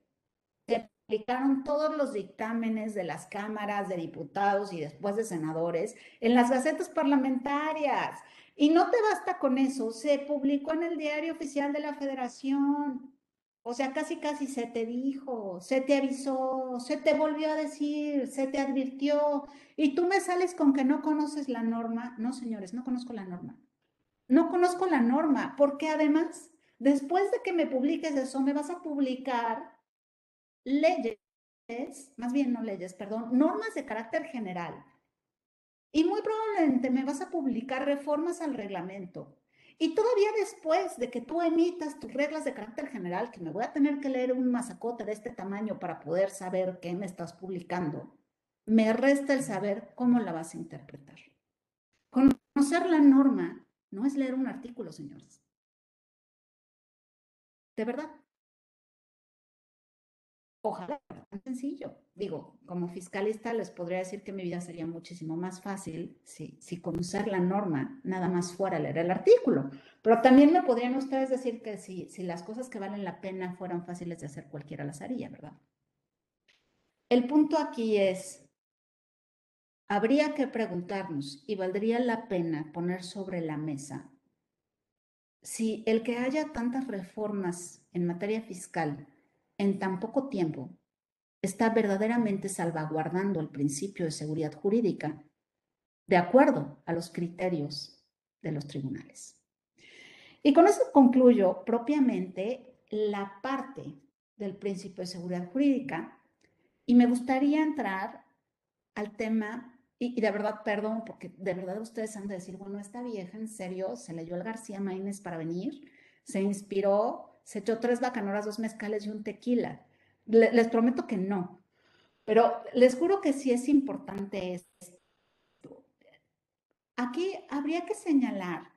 S2: Se aplicaron todos los dictámenes de las cámaras de diputados y después de senadores en las gacetas parlamentarias. Y no te basta con eso, se publicó en el diario oficial de la federación. O sea, casi casi se te dijo, se te avisó, se te volvió a decir, se te advirtió, y tú me sales con que no conoces la norma. No, señores, no conozco la norma. No conozco la norma, porque además Después de que me publiques eso, me vas a publicar leyes, más bien no leyes, perdón, normas de carácter general. Y muy probablemente me vas a publicar reformas al reglamento. Y todavía después de que tú emitas tus reglas de carácter general, que me voy a tener que leer un masacote de este tamaño para poder saber qué me estás publicando, me resta el saber cómo la vas a interpretar. Conocer la norma no es leer un artículo, señores. De verdad. Ojalá, tan sencillo. Digo, como fiscalista les podría decir que mi vida sería muchísimo más fácil si, si conocer la norma nada más fuera leer el artículo. Pero también me podrían ustedes decir que si, si las cosas que valen la pena fueran fáciles de hacer, cualquiera las haría, ¿verdad? El punto aquí es, habría que preguntarnos y valdría la pena poner sobre la mesa si el que haya tantas reformas en materia fiscal en tan poco tiempo está verdaderamente salvaguardando el principio de seguridad jurídica de acuerdo a los criterios de los tribunales. Y con eso concluyo propiamente la parte del principio de seguridad jurídica y me gustaría entrar al tema y, de verdad, perdón, porque de verdad ustedes han de decir, bueno, esta vieja en serio se leyó al García Maínez para venir, se inspiró, se echó tres bacanoras, dos mezcales y un tequila. les prometo que no. Pero les juro que sí es importante esto. Aquí habría que señalar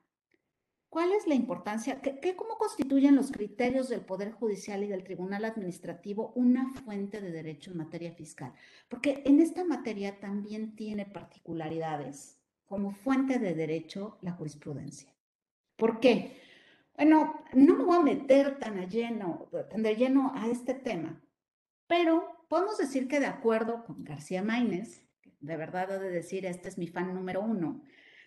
S2: ¿Cuál es la importancia? ¿Qué, cómo constituyen los criterios del Poder Judicial y del Tribunal Administrativo una fuente de derecho en materia fiscal? Porque en esta materia también tiene particularidades como fuente de derecho la jurisprudencia. ¿Por qué? Bueno, no me voy a meter tan a lleno, tan de lleno a este tema, pero podemos decir que de acuerdo con García Maínez, de verdad he de decir, este es mi fan número uno,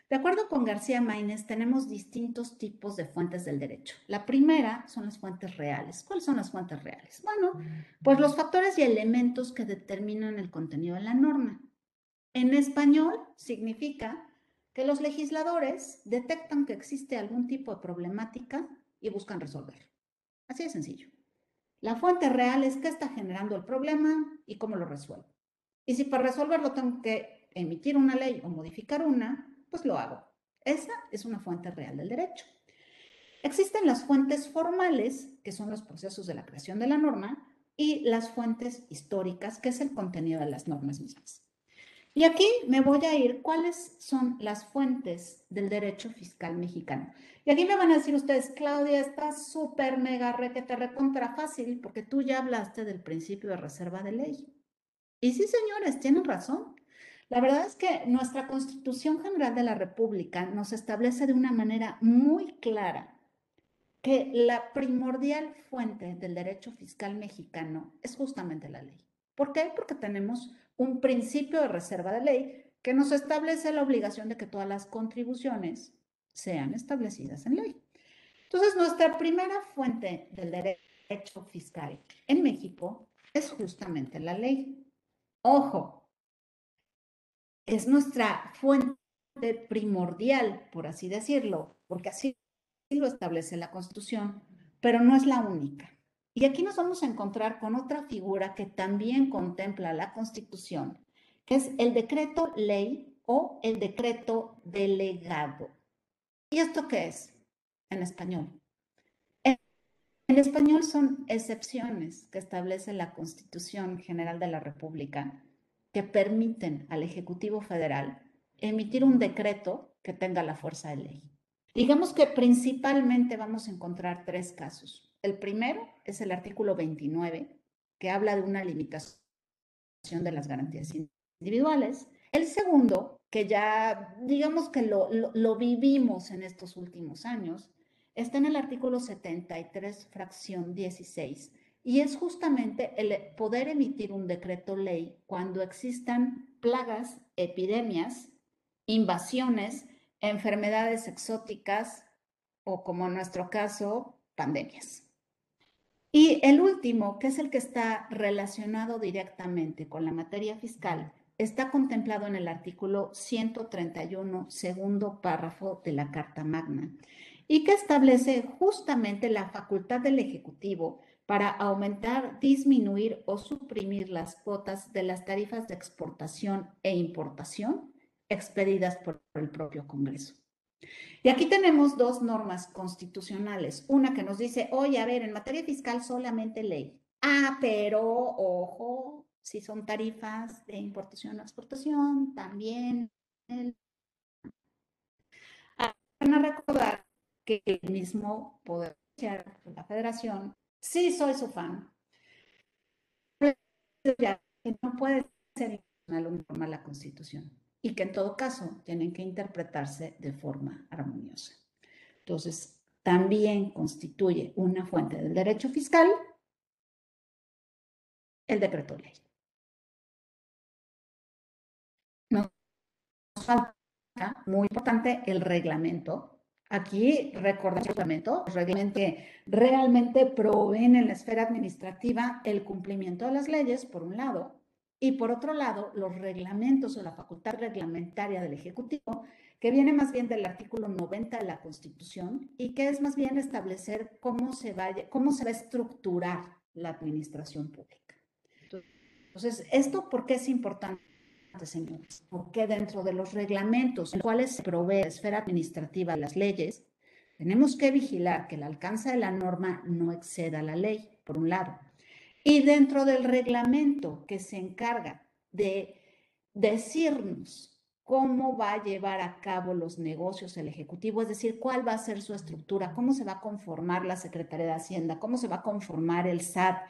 S2: de acuerdo con García Maínez, tenemos distintos tipos de fuentes del derecho. La primera son las fuentes reales. ¿Cuáles son las fuentes reales? Bueno, pues los factores y elementos que determinan el contenido de la norma. En español significa que los legisladores detectan que existe algún tipo de problemática y buscan resolver. Así de sencillo. La fuente real es qué está generando el problema y cómo lo resuelvo. Y si para resolverlo tengo que emitir una ley o modificar una, pues lo hago. Esa es una fuente real del derecho. Existen las fuentes formales, que son los procesos de la creación de la norma, y las fuentes históricas, que es el contenido de las normas mismas. Y aquí me voy a ir cuáles son las fuentes del derecho fiscal mexicano. Y aquí me van a decir ustedes, Claudia, está súper mega requete recontra fácil porque tú ya hablaste del principio de reserva de ley. Y sí, señores, tienen razón. La verdad es que nuestra Constitución General de la República nos establece de una manera muy clara que la primordial fuente del derecho fiscal mexicano es justamente la ley. ¿Por qué? Porque tenemos un principio de reserva de ley que nos establece la obligación de que todas las contribuciones sean establecidas en ley. Entonces, nuestra primera fuente del derecho fiscal en México es justamente la ley. Ojo, es nuestra fuente primordial, por así decirlo, porque así lo establece la Constitución, pero no es la única. Y aquí nos vamos a encontrar con otra figura que también contempla la Constitución, que es el decreto ley o el decreto delegado. ¿Y esto qué es en español? En, español son excepciones que establece la Constitución General de la República que permiten al Ejecutivo Federal emitir un decreto que tenga la fuerza de ley. Digamos que principalmente vamos a encontrar tres casos. El primero es el artículo 29, que habla de una limitación de las garantías individuales. El segundo, que ya digamos que lo, lo, vivimos en estos últimos años, está en el artículo 73, fracción 16, y es justamente el poder emitir un decreto ley cuando existan plagas, epidemias, invasiones, enfermedades exóticas o como en nuestro caso, pandemias. Y el último, que es el que está relacionado directamente con la materia fiscal, está contemplado en el artículo 131, segundo párrafo de la Carta Magna, y que establece justamente la facultad del Ejecutivo para aumentar, disminuir o suprimir las cuotas de las tarifas de exportación e importación expedidas por el propio Congreso. Y aquí tenemos dos normas constitucionales. Una que nos dice, oye, a ver, en materia fiscal solamente ley. Ah, pero ojo, si son tarifas de importación o exportación, también. Van a recordar que el mismo Poder de la Federación, sí soy su fan, no puede ser una la Constitución y que en todo caso tienen que interpretarse de forma armoniosa. Entonces, también constituye una fuente del derecho fiscal el decreto ley. Nos falta, muy importante, el reglamento. Aquí recordemos el reglamento, reglamento que realmente proveen en la esfera administrativa el cumplimiento de las leyes, por un lado, y por otro lado, los reglamentos o la facultad reglamentaria del Ejecutivo, que viene más bien del artículo 90 de la Constitución y que es más bien establecer cómo se, vaya, cómo se va a estructurar la administración pública. Entonces, ¿esto por qué es importante, señores? Porque dentro de los reglamentos en los cuales se provee la esfera administrativa de las leyes, tenemos que vigilar que el alcance de la norma no exceda la ley, por un lado. Y dentro del reglamento que se encarga de decirnos cómo va a llevar a cabo los negocios el Ejecutivo, es decir, cuál va a ser su estructura, cómo se va a conformar la Secretaría de Hacienda, cómo se va a conformar el SAT,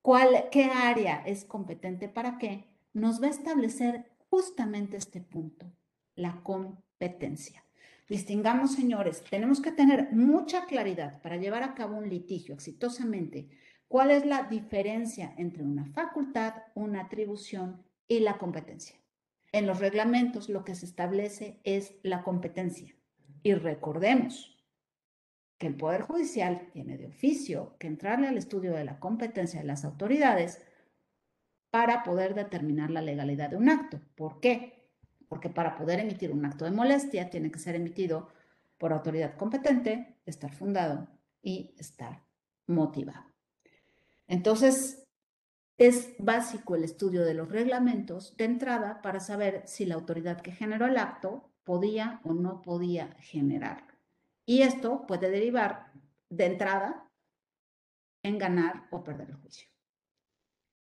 S2: cuál, qué área es competente para qué, nos va a establecer justamente este punto, la competencia. Distingamos, señores, tenemos que tener mucha claridad para llevar a cabo un litigio exitosamente ¿Cuál es la diferencia entre una facultad, una atribución y la competencia? En los reglamentos lo que se establece es la competencia. Y recordemos que el Poder Judicial tiene de oficio que entrarle al estudio de la competencia de las autoridades para poder determinar la legalidad de un acto. ¿Por qué? Porque para poder emitir un acto de molestia tiene que ser emitido por autoridad competente, estar fundado y estar motivado. Entonces, es básico el estudio de los reglamentos de entrada para saber si la autoridad que generó el acto podía o no podía generarlo. Y esto puede derivar de entrada en ganar o perder el juicio.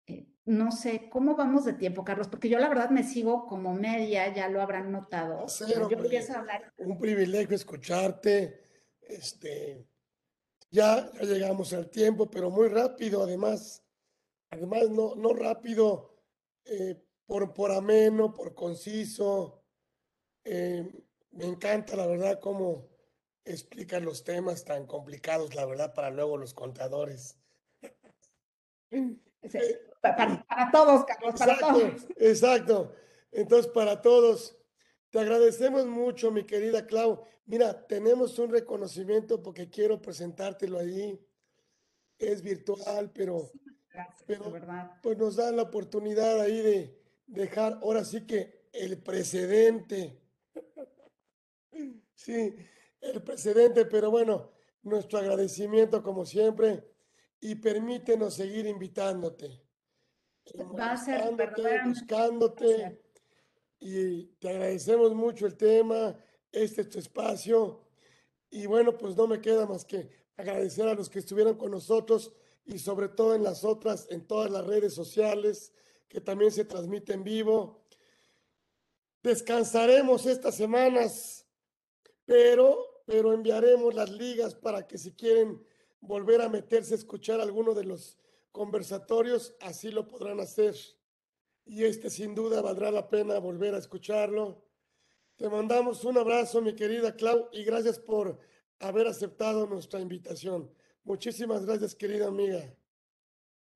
S2: Eh, no sé, ¿cómo vamos de tiempo, Carlos? Porque yo la verdad me sigo como media, ya lo habrán notado. yo empiezo a hablar.
S1: Un privilegio escucharte. Este, ya, ya llegamos al tiempo, pero muy rápido, además. Además, no, no rápido eh, por, por ameno, por conciso. Eh, me encanta, la verdad, cómo explican los temas tan complicados, la verdad, para luego los contadores.
S2: Eh, para, todos, Carlos, para todos.
S1: Exacto. Entonces, para todos, te agradecemos mucho, mi querida Clau. Mira, tenemos un reconocimiento porque quiero presentártelo ahí. Es virtual, pero, pero pues nos da la oportunidad ahí de dejar ahora sí que el precedente. Sí, el precedente, pero bueno, nuestro agradecimiento como siempre y permítenos seguir invitándote.
S2: Va a ser
S1: buscándote y te agradecemos mucho el tema, este es tu espacio y bueno, pues no me queda más que agradecer a los que estuvieron con nosotros y sobre todo en las otras, en todas las redes sociales que también se transmite en vivo. Descansaremos estas semanas, pero, pero enviaremos las ligas para que si quieren volver a meterse a escuchar alguno de los conversatorios, así lo podrán hacer. Y este sin duda valdrá la pena volver a escucharlo. Te mandamos un abrazo, mi querida Clau, y gracias por haber aceptado nuestra invitación. Muchísimas gracias, querida amiga.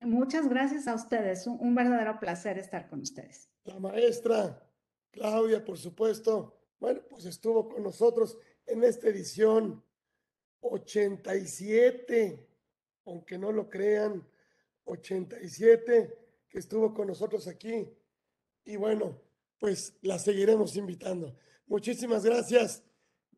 S2: Muchas gracias a ustedes. Un, un verdadero placer estar con ustedes.
S1: La maestra Claudia, por supuesto, bueno, pues estuvo con nosotros en esta edición 87, aunque no lo crean, 87 que estuvo con nosotros aquí. Y bueno, pues la seguiremos invitando. Muchísimas gracias.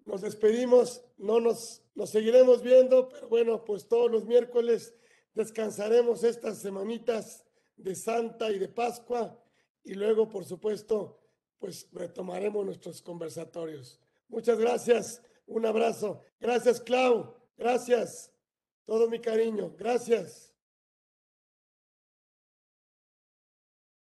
S1: Nos despedimos, no nos, nos seguiremos viendo, pero bueno, pues todos los miércoles descansaremos estas semanitas de Santa y de Pascua y luego, por supuesto, pues retomaremos nuestros conversatorios. Muchas gracias. Un abrazo. Gracias, Clau. Gracias. Todo mi cariño. Gracias.